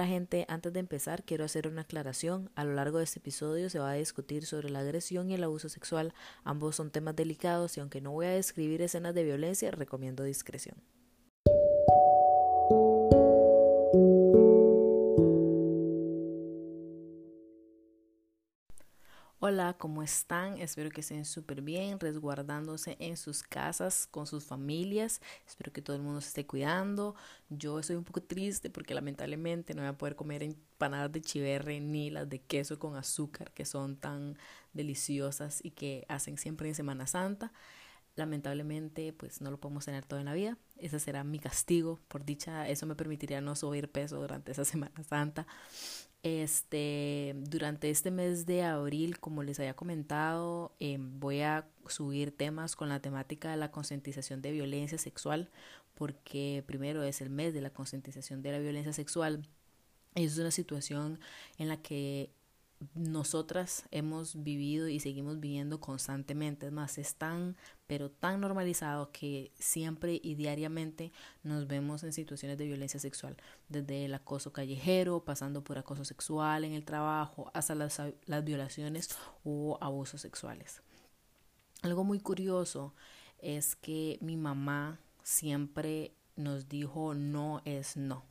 Hola gente, antes de empezar quiero hacer una aclaración. A lo largo de este episodio se va a discutir sobre la agresión y el abuso sexual. Ambos son temas delicados y aunque no voy a describir escenas de violencia, recomiendo discreción. ¿Cómo están? Espero que estén súper bien, resguardándose en sus casas, con sus familias. Espero que todo el mundo se esté cuidando. Yo estoy un poco triste porque lamentablemente no voy a poder comer empanadas de chiverre ni las de queso con azúcar que son tan deliciosas y que hacen siempre en Semana Santa. Lamentablemente, pues no lo podemos tener todo en la vida. Ese será mi castigo. Por dicha, eso me permitiría no subir peso durante esa Semana Santa. Este, durante este mes de abril, como les había comentado, em, voy a subir temas con la temática de la concientización de violencia sexual, porque primero es el mes de la concientización de la violencia sexual. Es una situación en la que nosotras hemos vivido y seguimos viviendo constantemente. Es más, es tan, pero tan normalizado que siempre y diariamente nos vemos en situaciones de violencia sexual, desde el acoso callejero, pasando por acoso sexual en el trabajo, hasta las, las violaciones o abusos sexuales. Algo muy curioso es que mi mamá siempre nos dijo no es no.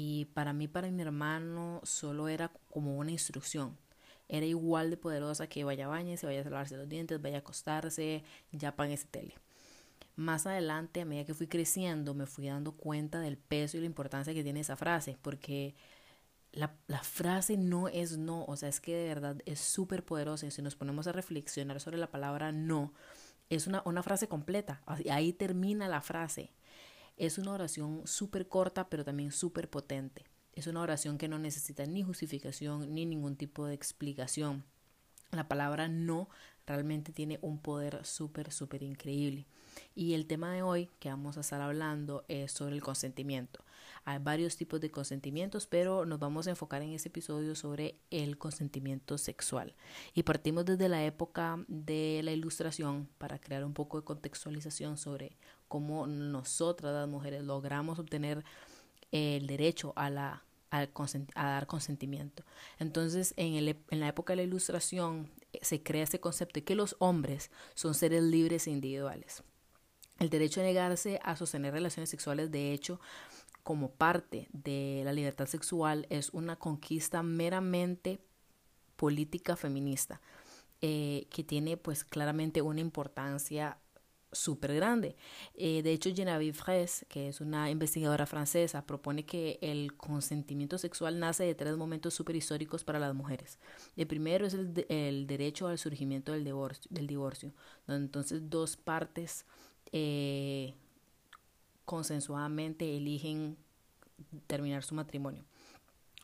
Y para mí, para mi hermano, solo era como una instrucción. Era igual de poderosa que vaya a bañarse, vaya a lavarse los dientes, vaya a acostarse, ya pague ese tele. Más adelante, a medida que fui creciendo, me fui dando cuenta del peso y la importancia que tiene esa frase, porque la, la frase no es no, o sea, es que de verdad es súper poderosa y si nos ponemos a reflexionar sobre la palabra no, es una, una frase completa, ahí termina la frase. Es una oración súper corta, pero también súper potente. Es una oración que no necesita ni justificación ni ningún tipo de explicación. La palabra no realmente tiene un poder súper, súper increíble. Y el tema de hoy que vamos a estar hablando es sobre el consentimiento. Hay varios tipos de consentimientos, pero nos vamos a enfocar en este episodio sobre el consentimiento sexual. Y partimos desde la época de la ilustración para crear un poco de contextualización sobre cómo nosotras las mujeres logramos obtener el derecho a la a, dar consentimiento. Entonces, en, el, en la época de la ilustración eh, se crea este concepto de que los hombres son seres libres e individuales. El derecho a negarse a sostener relaciones sexuales, de hecho, como parte de la libertad sexual, es una conquista meramente política feminista, eh, que tiene pues claramente una importancia súper grande. Eh, de hecho, Genevieve Fraisse, que es una investigadora francesa, propone que el consentimiento sexual nace de tres momentos súper históricos para las mujeres. El primero es el, el derecho al surgimiento del divorcio, del divorcio, donde entonces dos partes eh, consensuadamente eligen terminar su matrimonio.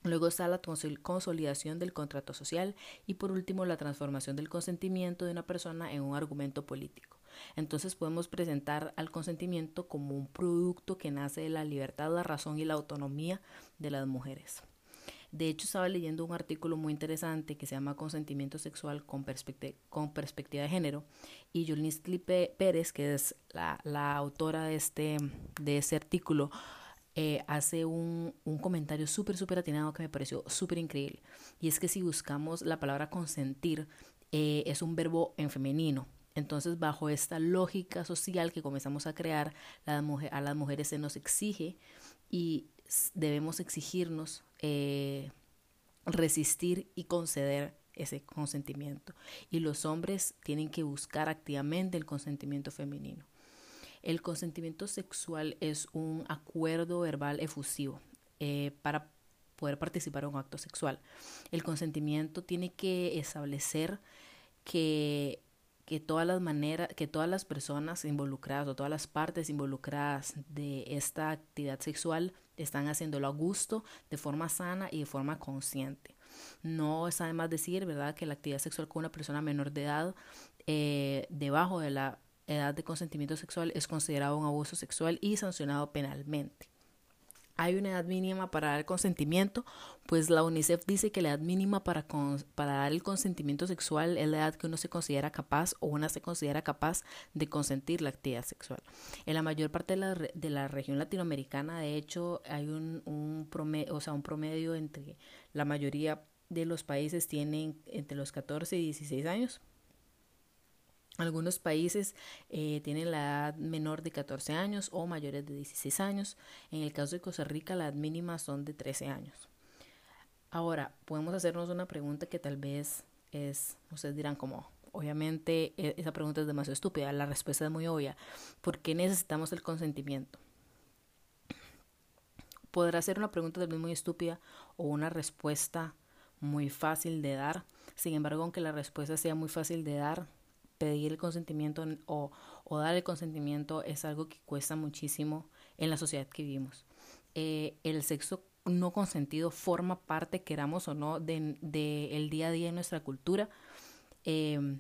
Luego está la consolidación del contrato social y por último la transformación del consentimiento de una persona en un argumento político. Entonces podemos presentar al consentimiento como un producto que nace de la libertad, la razón y la autonomía de las mujeres. De hecho, estaba leyendo un artículo muy interesante que se llama Consentimiento Sexual con, perspectiva de género y Yolnistli Pérez, que es la, autora de este, de ese artículo, eh, hace un, un comentario súper, súper atinado que me pareció súper increíble. Y es que si buscamos la palabra consentir, eh, es un verbo en femenino. Entonces, bajo esta lógica social que comenzamos a crear, a las mujeres se nos exige y debemos exigirnos eh, resistir y conceder ese consentimiento. Y los hombres tienen que buscar activamente el consentimiento femenino. El consentimiento sexual es un acuerdo verbal efusivo eh, para poder participar en un acto sexual. El consentimiento tiene que establecer que que todas las que todas las personas involucradas o todas las partes involucradas de esta actividad sexual están haciéndolo a gusto, de forma sana y de forma consciente. No es además decir, ¿verdad?, que la actividad sexual con una persona menor de edad, eh, debajo de la edad de consentimiento sexual, es considerado un abuso sexual y sancionado penalmente. Hay una edad mínima para dar consentimiento, pues la UNICEF dice que la edad mínima para, dar el consentimiento sexual es la edad que uno se considera capaz o una se considera capaz de consentir la actividad sexual. En la mayor parte de la, de la región latinoamericana, de hecho, hay un, un, promedio, o sea, un promedio entre la mayoría de los países tienen entre los 14 y 16 años. Algunos países eh, tienen la edad menor de 14 años o mayores de 16 años. En el caso de Costa Rica, la edad mínima son de 13 años. Ahora, podemos hacernos una pregunta que tal vez es, ustedes dirán como, obviamente e, esa pregunta es demasiado estúpida, la respuesta es muy obvia. ¿Por qué necesitamos el consentimiento? Podrá ser una pregunta tal vez muy estúpida o una respuesta muy fácil de dar. Sin embargo, aunque la respuesta sea muy fácil de dar, pedir el consentimiento o, dar el consentimiento es algo que cuesta muchísimo en la sociedad que vivimos. Eh, el sexo no consentido forma parte, queramos o no, del de, el día a día de nuestra cultura. Eh,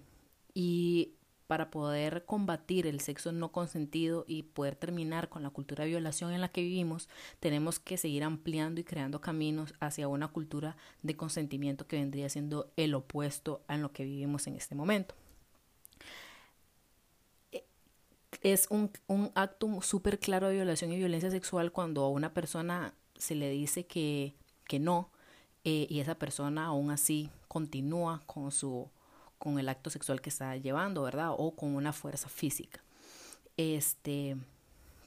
y para poder combatir el sexo no consentido y poder terminar con la cultura de violación en la que vivimos, tenemos que seguir ampliando y creando caminos hacia una cultura de consentimiento que vendría siendo el opuesto a lo que vivimos en este momento. Es un, un acto súper claro de violación y violencia sexual cuando a una persona se le dice que, que no eh, y esa persona aún así continúa con su con el acto sexual que está llevando, ¿verdad? O con una fuerza física. Este,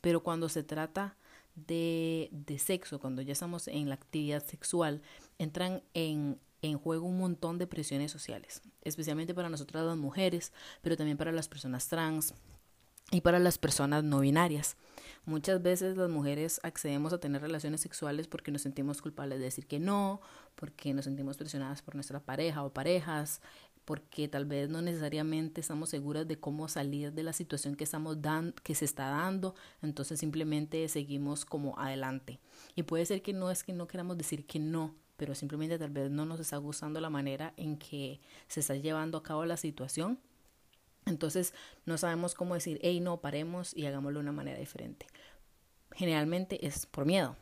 pero cuando se trata de, de sexo, cuando ya estamos en la actividad sexual, entran en, en juego un montón de presiones sociales, especialmente para nosotras las mujeres, pero también para las personas trans, y para las personas no binarias. Muchas veces las mujeres accedemos a tener relaciones sexuales porque nos sentimos culpables de decir que no, porque nos sentimos presionadas por nuestra pareja o parejas, porque tal vez no necesariamente estamos seguras de cómo salir de la situación que estamos dando, que se está dando, entonces simplemente seguimos como adelante. Y puede ser que no es que no queramos decir que no, pero simplemente tal vez no nos está gustando la manera en que se está llevando a cabo la situación entonces no sabemos cómo decir, hey, no, paremos y hagámoslo de una manera diferente. Generalmente es por miedo.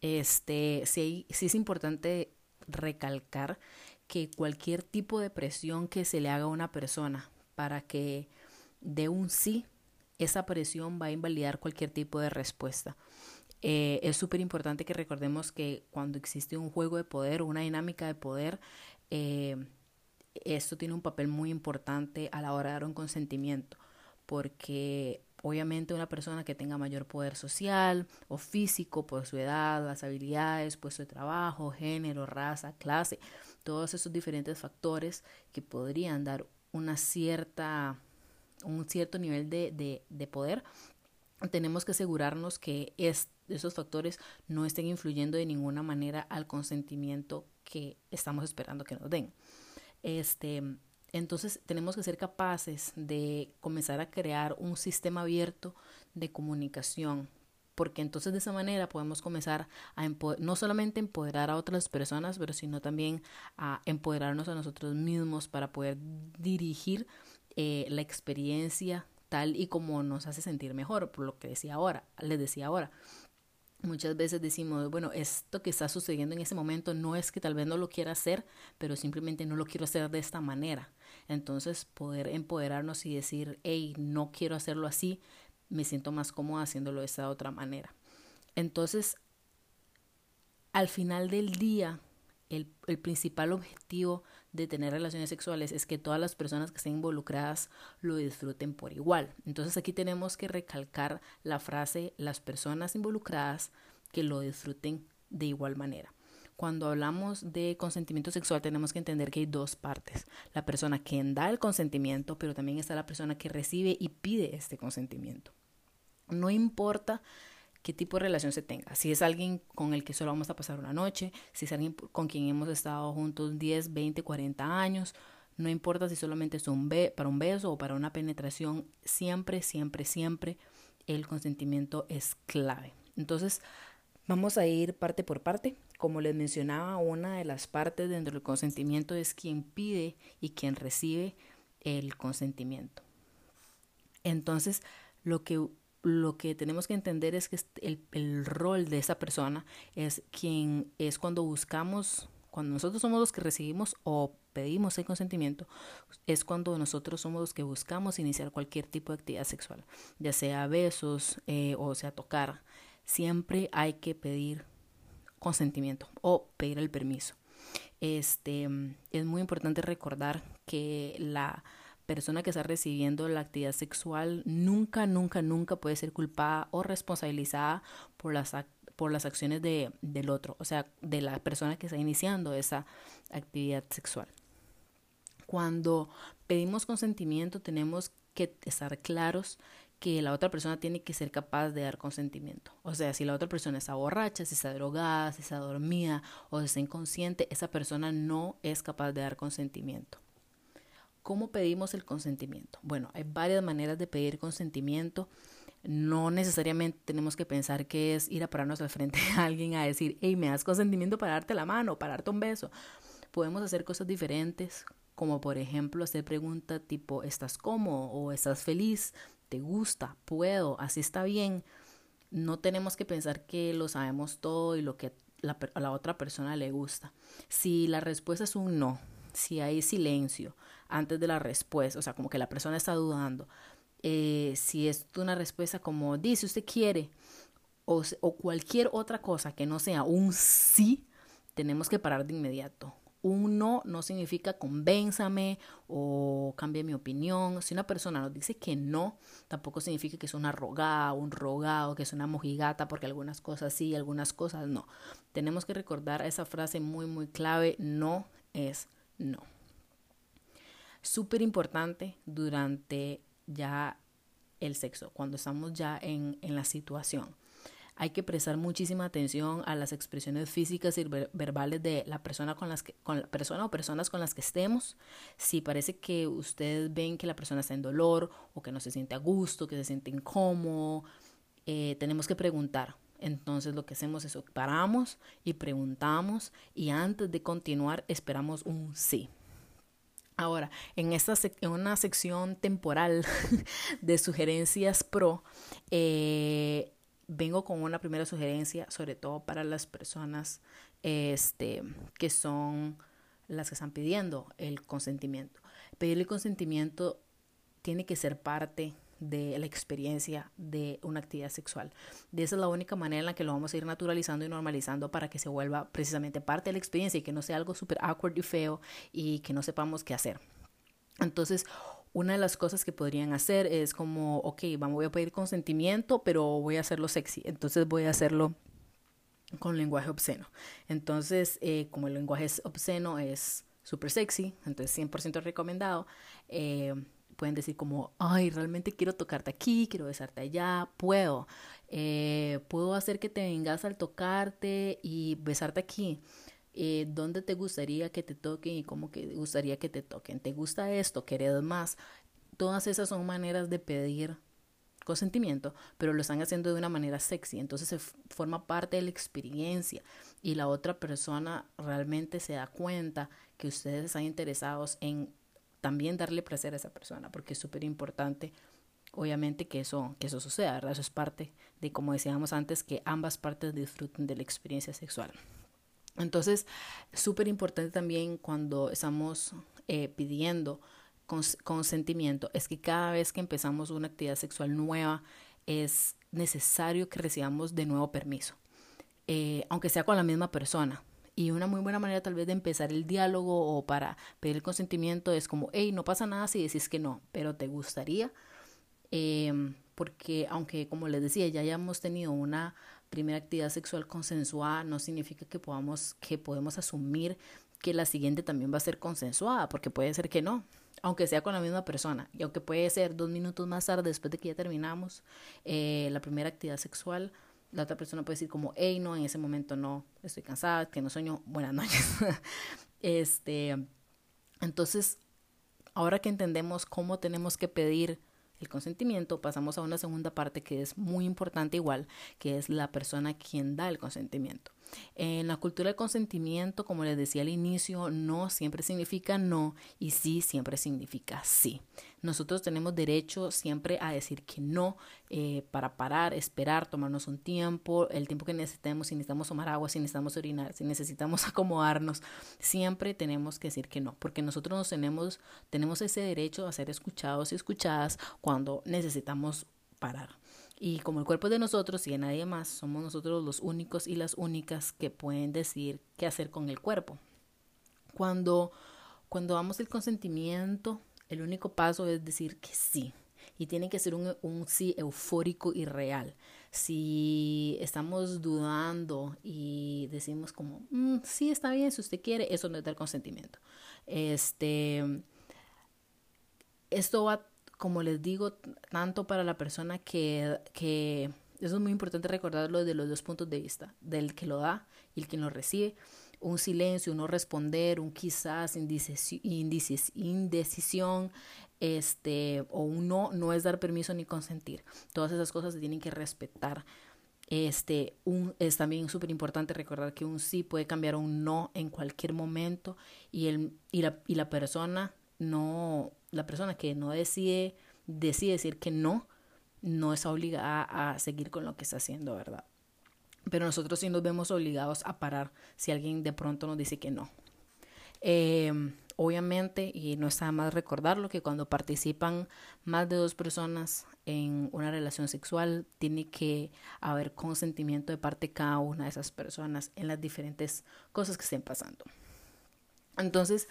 Este, sí, sí es importante recalcar que cualquier tipo de presión que se le haga a una persona para que dé un sí, esa presión va a invalidar cualquier tipo de respuesta. Eh, es súper importante que recordemos que cuando existe un juego de poder, una dinámica de poder, eh, esto tiene un papel muy importante a la hora de dar un consentimiento, porque obviamente una persona que tenga mayor poder social o físico por su edad, las habilidades, puesto de trabajo, género, raza, clase, todos esos diferentes factores que podrían dar una cierta, un cierto nivel de, de, de poder, tenemos que asegurarnos que es, esos factores no estén influyendo de ninguna manera al consentimiento que estamos esperando que nos den. Este, entonces tenemos que ser capaces de comenzar a crear un sistema abierto de comunicación, porque entonces de esa manera podemos comenzar a no solamente empoderar a otras personas, pero sino también a empoderarnos a nosotros mismos para poder dirigir eh, la experiencia tal y como nos hace sentir mejor, por lo que decía ahora, les decía ahora. Muchas veces decimos, bueno, esto que está sucediendo en ese momento no es que tal vez no lo quiera hacer, pero simplemente no lo quiero hacer de esta manera. Entonces, poder empoderarnos y decir, hey, no quiero hacerlo así, me siento más cómoda haciéndolo de esta otra manera. Entonces, al final del día, el, el principal objetivo de tener relaciones sexuales es que todas las personas que estén involucradas lo disfruten por igual. Entonces aquí tenemos que recalcar la frase las personas involucradas que lo disfruten de igual manera. Cuando hablamos de consentimiento sexual tenemos que entender que hay dos partes. La persona que da el consentimiento, pero también está la persona que recibe y pide este consentimiento. No importa qué tipo de relación se tenga. Si es alguien con el que solo vamos a pasar una noche, si es alguien con quien hemos estado juntos 10, 20, 40 años, no importa si solamente es un para un beso o para una penetración, siempre, siempre, siempre el consentimiento es clave. Entonces, vamos a ir parte por parte. Como les mencionaba, una de las partes dentro del consentimiento es quien pide y quien recibe el consentimiento. Entonces, lo que lo que tenemos que entender es que el, el rol de esa persona es quien es cuando buscamos cuando nosotros somos los que recibimos o pedimos el consentimiento, es cuando nosotros somos los que buscamos iniciar cualquier tipo de actividad sexual, ya sea besos eh, o sea tocar. Siempre hay que pedir consentimiento o pedir el permiso. Este, es muy importante recordar que la persona que está recibiendo la actividad sexual nunca, nunca, nunca puede ser culpada o responsabilizada por las por las acciones de, del otro, o sea, de la persona que está iniciando esa actividad sexual. Cuando pedimos consentimiento tenemos que estar claros que la otra persona tiene que ser capaz de dar consentimiento. O sea, si la otra persona está borracha, si está drogada, si está dormida o está inconsciente, esa persona no es capaz de dar consentimiento. ¿Cómo pedimos el consentimiento? Bueno, hay varias maneras de pedir consentimiento no necesariamente tenemos que pensar que es ir a pararnos al frente de alguien a decir, hey, me das consentimiento para darte la mano, para darte un beso. Podemos hacer cosas diferentes, como por ejemplo hacer preguntas tipo, ¿estás cómodo o estás feliz? ¿Te gusta? ¿Puedo? ¿Así está bien? No tenemos que pensar que lo sabemos todo y lo que la otra persona le gusta. Si la respuesta es un no, si hay silencio antes de la respuesta, o sea, como que la persona está dudando, eh, si es una respuesta como dice usted quiere o, cualquier otra cosa que no sea un sí, tenemos que parar de inmediato. Un no no significa convénzame o cambie mi opinión. Si una persona nos dice que no, tampoco significa que es una rogada, un rogado, que es una mojigata, porque algunas cosas sí, algunas cosas no. Tenemos que recordar esa frase muy, muy clave, no es no. Súper importante durante ya el sexo, cuando estamos ya en, en la situación. Hay que prestar muchísima atención a las expresiones físicas y verbales de la persona con las que, con la persona o personas con las que estemos. Si parece que ustedes ven que la persona está en dolor o que no se siente a gusto, que se siente incómodo, eh, tenemos que preguntar. Entonces lo que hacemos es paramos y preguntamos y antes de continuar esperamos un sí. Ahora, en, esta en una sección temporal de sugerencias pro, eh, vengo con una primera sugerencia, sobre todo para las personas este, que son las que están pidiendo el consentimiento. Pedir el consentimiento tiene que ser parte de la experiencia de una actividad sexual. De esa es la única manera en la que lo vamos a ir naturalizando y normalizando para que se vuelva precisamente parte de la experiencia y que no sea algo súper awkward y feo y que no sepamos qué hacer. Entonces, una de las cosas que podrían hacer es como, ok, vamos, voy a pedir consentimiento, pero voy a hacerlo sexy. Entonces voy a hacerlo con lenguaje obsceno. Entonces, eh, como el lenguaje es obsceno es súper sexy, entonces 100% recomendado. Eh, pueden decir como, ay, realmente quiero tocarte aquí, quiero besarte allá, puedo. Eh, puedo hacer que te vengas al tocarte y besarte aquí. Eh, ¿Dónde te gustaría que te toquen y cómo que gustaría que te toquen? ¿Te gusta esto? ¿Querés más? Todas esas son maneras de pedir consentimiento, pero lo están haciendo de una manera sexy, entonces se forma parte de la experiencia y la otra persona realmente se da cuenta que ustedes están interesados en también darle placer a esa persona, porque es súper importante, obviamente, que eso, que eso suceda, ¿verdad? Eso es parte de, como decíamos antes, que ambas partes disfruten de la experiencia sexual. Entonces, súper importante también cuando estamos eh, pidiendo consentimiento, es que cada vez que empezamos una actividad sexual nueva, es necesario que recibamos de nuevo permiso, eh, aunque sea con la misma persona. Y una muy buena manera tal vez de empezar el diálogo o para pedir el consentimiento es como, hey, no pasa nada si decís que no, pero te gustaría. Em, porque aunque como les decía, ya hayamos tenido una primera actividad sexual consensuada, no significa que podamos, que podemos asumir que la siguiente también va a ser consensuada, porque puede ser que no, aunque sea con la misma persona, y aunque puede ser dos minutos más tarde después de que ya terminamos eh, la primera actividad sexual, la otra persona puede decir como, hey, no, en ese momento no, estoy cansada, que no sueño, buenas noches. este, entonces, ahora que entendemos cómo tenemos que pedir el consentimiento, pasamos a una segunda parte que es muy importante igual, que es la persona quien da el consentimiento. En la cultura del consentimiento, como les decía al inicio, no siempre significa no y sí siempre significa sí. Nosotros tenemos derecho siempre a decir que no, eh, para parar, esperar, tomarnos un tiempo, el tiempo que necesitemos, si necesitamos tomar agua, si necesitamos orinar, si necesitamos acomodarnos, siempre tenemos que decir que no, porque nosotros nos tenemos, tenemos ese derecho a ser escuchados y escuchadas cuando necesitamos parar. Y como el cuerpo es de nosotros y de nadie más, somos nosotros los únicos y las únicas que pueden decir qué hacer con el cuerpo. Cuando, cuando damos el consentimiento, el único paso es decir que sí. Y tiene que ser un, un sí eufórico y real. Si estamos dudando y decimos como, mm, sí, está bien, si usted quiere, eso no es dar consentimiento. Este, esto va, como les digo, tanto para la persona que, que eso es muy importante recordarlo de los dos puntos de vista, del que lo da y el que lo recibe un silencio, un no responder, un quizás, indecisión, este, o un no, no es dar permiso ni consentir. Todas esas cosas se tienen que respetar. Este, un, es también súper importante recordar que un sí puede cambiar a un no en cualquier momento y, el, y, la, y la persona no, la persona que no decide, decide decir que no, no es obligada a seguir con lo que está haciendo, ¿verdad? pero nosotros sí nos vemos obligados a parar si alguien de pronto nos dice que no. Em, obviamente, y no está más recordarlo, que cuando participan más de dos personas en una relación sexual, tiene que haber consentimiento de parte de cada una de esas personas en las diferentes cosas que estén pasando. Entonces,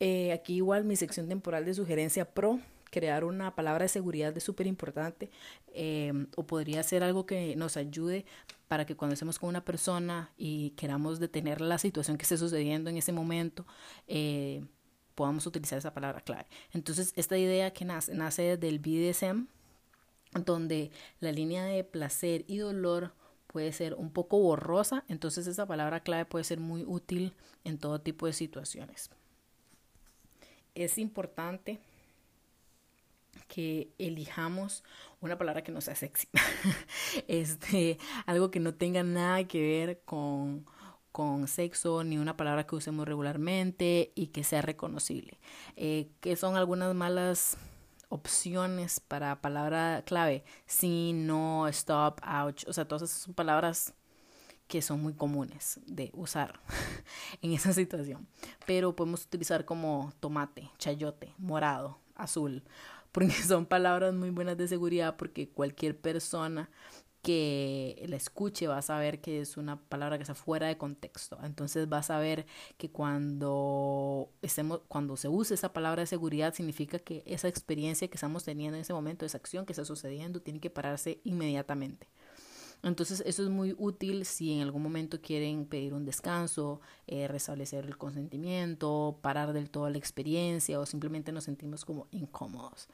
eh, aquí igual mi sección temporal de sugerencia pro crear una palabra de seguridad es súper importante em, o podría ser algo que nos ayude para que cuando estemos con una persona y queramos detener la situación que esté sucediendo en ese momento, eh, podamos utilizar esa palabra clave. Entonces, esta idea que nace, nace del BDSM, donde la línea de placer y dolor puede ser un poco borrosa, entonces esa palabra clave puede ser muy útil en todo tipo de situaciones. Es importante que elijamos una palabra que no sea sexy. este, algo que no tenga nada que ver con, con sexo, ni una palabra que usemos regularmente y que sea reconocible. Eh, que son algunas malas opciones para palabra clave. Sí, no, stop, ouch. O sea, todas esas son palabras que son muy comunes de usar en esa situación. Pero podemos utilizar como tomate, chayote, morado, azul porque son palabras muy buenas de seguridad porque cualquier persona que la escuche va a saber que es una palabra que está fuera de contexto. Entonces va a saber que cuando estemos, cuando se use esa palabra de seguridad significa que esa experiencia que estamos teniendo en ese momento, esa acción que está sucediendo, tiene que pararse inmediatamente. Entonces eso es muy útil si en algún momento quieren pedir un descanso, eh, restablecer el consentimiento, parar del todo la experiencia o simplemente nos sentimos como incómodos.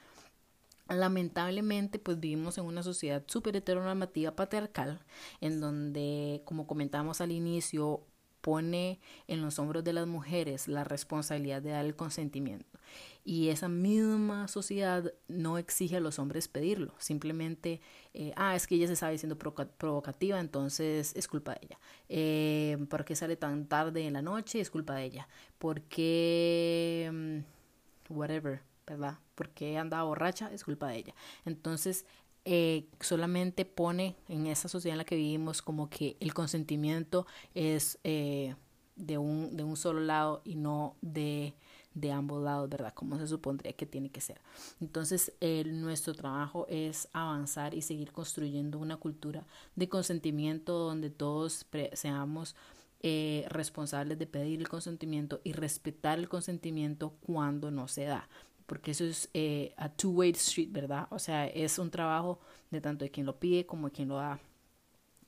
Lamentablemente, pues vivimos en una sociedad súper heteronormativa patriarcal, en donde, como comentamos al inicio, pone en los hombros de las mujeres la responsabilidad de dar el consentimiento. Y esa misma sociedad no exige a los hombres pedirlo. Simplemente, eh, ah, es que ella se está diciendo provocativa, entonces es culpa de ella. Eh, ¿Por qué sale tan tarde en la noche? Es culpa de ella. ¿Por qué... Mm, whatever, ¿verdad? Porque anda borracha? Es culpa de ella. Entonces, eh, solamente pone en esa sociedad en la que vivimos como que el consentimiento es eh, de, un, de un solo lado y no de, de ambos lados, ¿verdad? Como se supondría que tiene que ser. Entonces, nuestro trabajo es avanzar y seguir construyendo una cultura de consentimiento donde todos seamos eh, responsables de pedir el consentimiento y respetar el consentimiento cuando no se da porque eso es eh, a two-way street, ¿verdad? O sea, es un trabajo de tanto de quien lo pide como de quien lo da.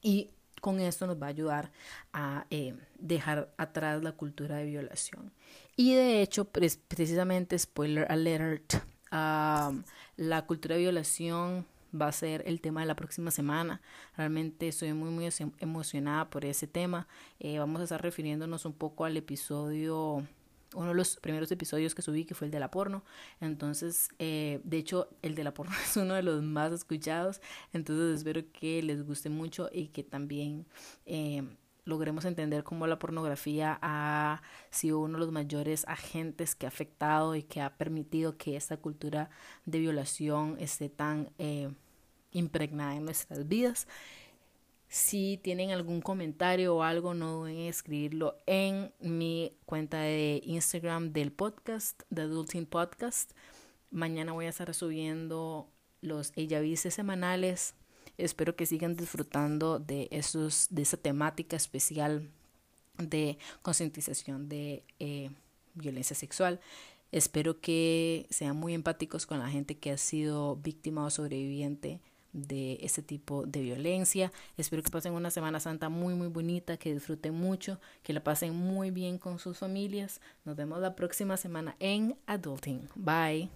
Y con esto nos va a ayudar a eh, dejar atrás la cultura de violación. Y de hecho, precisamente, spoiler alert, la cultura de violación va a ser el tema de la próxima semana. Realmente estoy muy, muy emocionada por ese tema. Eh, vamos a estar refiriéndonos un poco al episodio uno de los primeros episodios que subí, que fue el de la porno. Entonces, eh, de hecho, el de la porno es uno de los más escuchados. Entonces, espero que les guste mucho y que también eh, logremos entender cómo la pornografía ha sido uno de los mayores agentes que ha afectado y que ha permitido que esta cultura de violación esté tan eh, impregnada en nuestras vidas. Si tienen algún comentario o algo, no duden en escribirlo en mi cuenta de Instagram del podcast, de Adulting Podcast. Mañana voy a estar subiendo los ella semanales Espero que sigan disfrutando de esa temática especial de concientización de eh, violencia sexual. Espero que sean muy empáticos con la gente que ha sido víctima o sobreviviente de este tipo de violencia. Espero que pasen una Semana Santa muy muy bonita, que disfruten mucho, que la pasen muy bien con sus familias. Nos vemos la próxima semana en Adulting. Bye.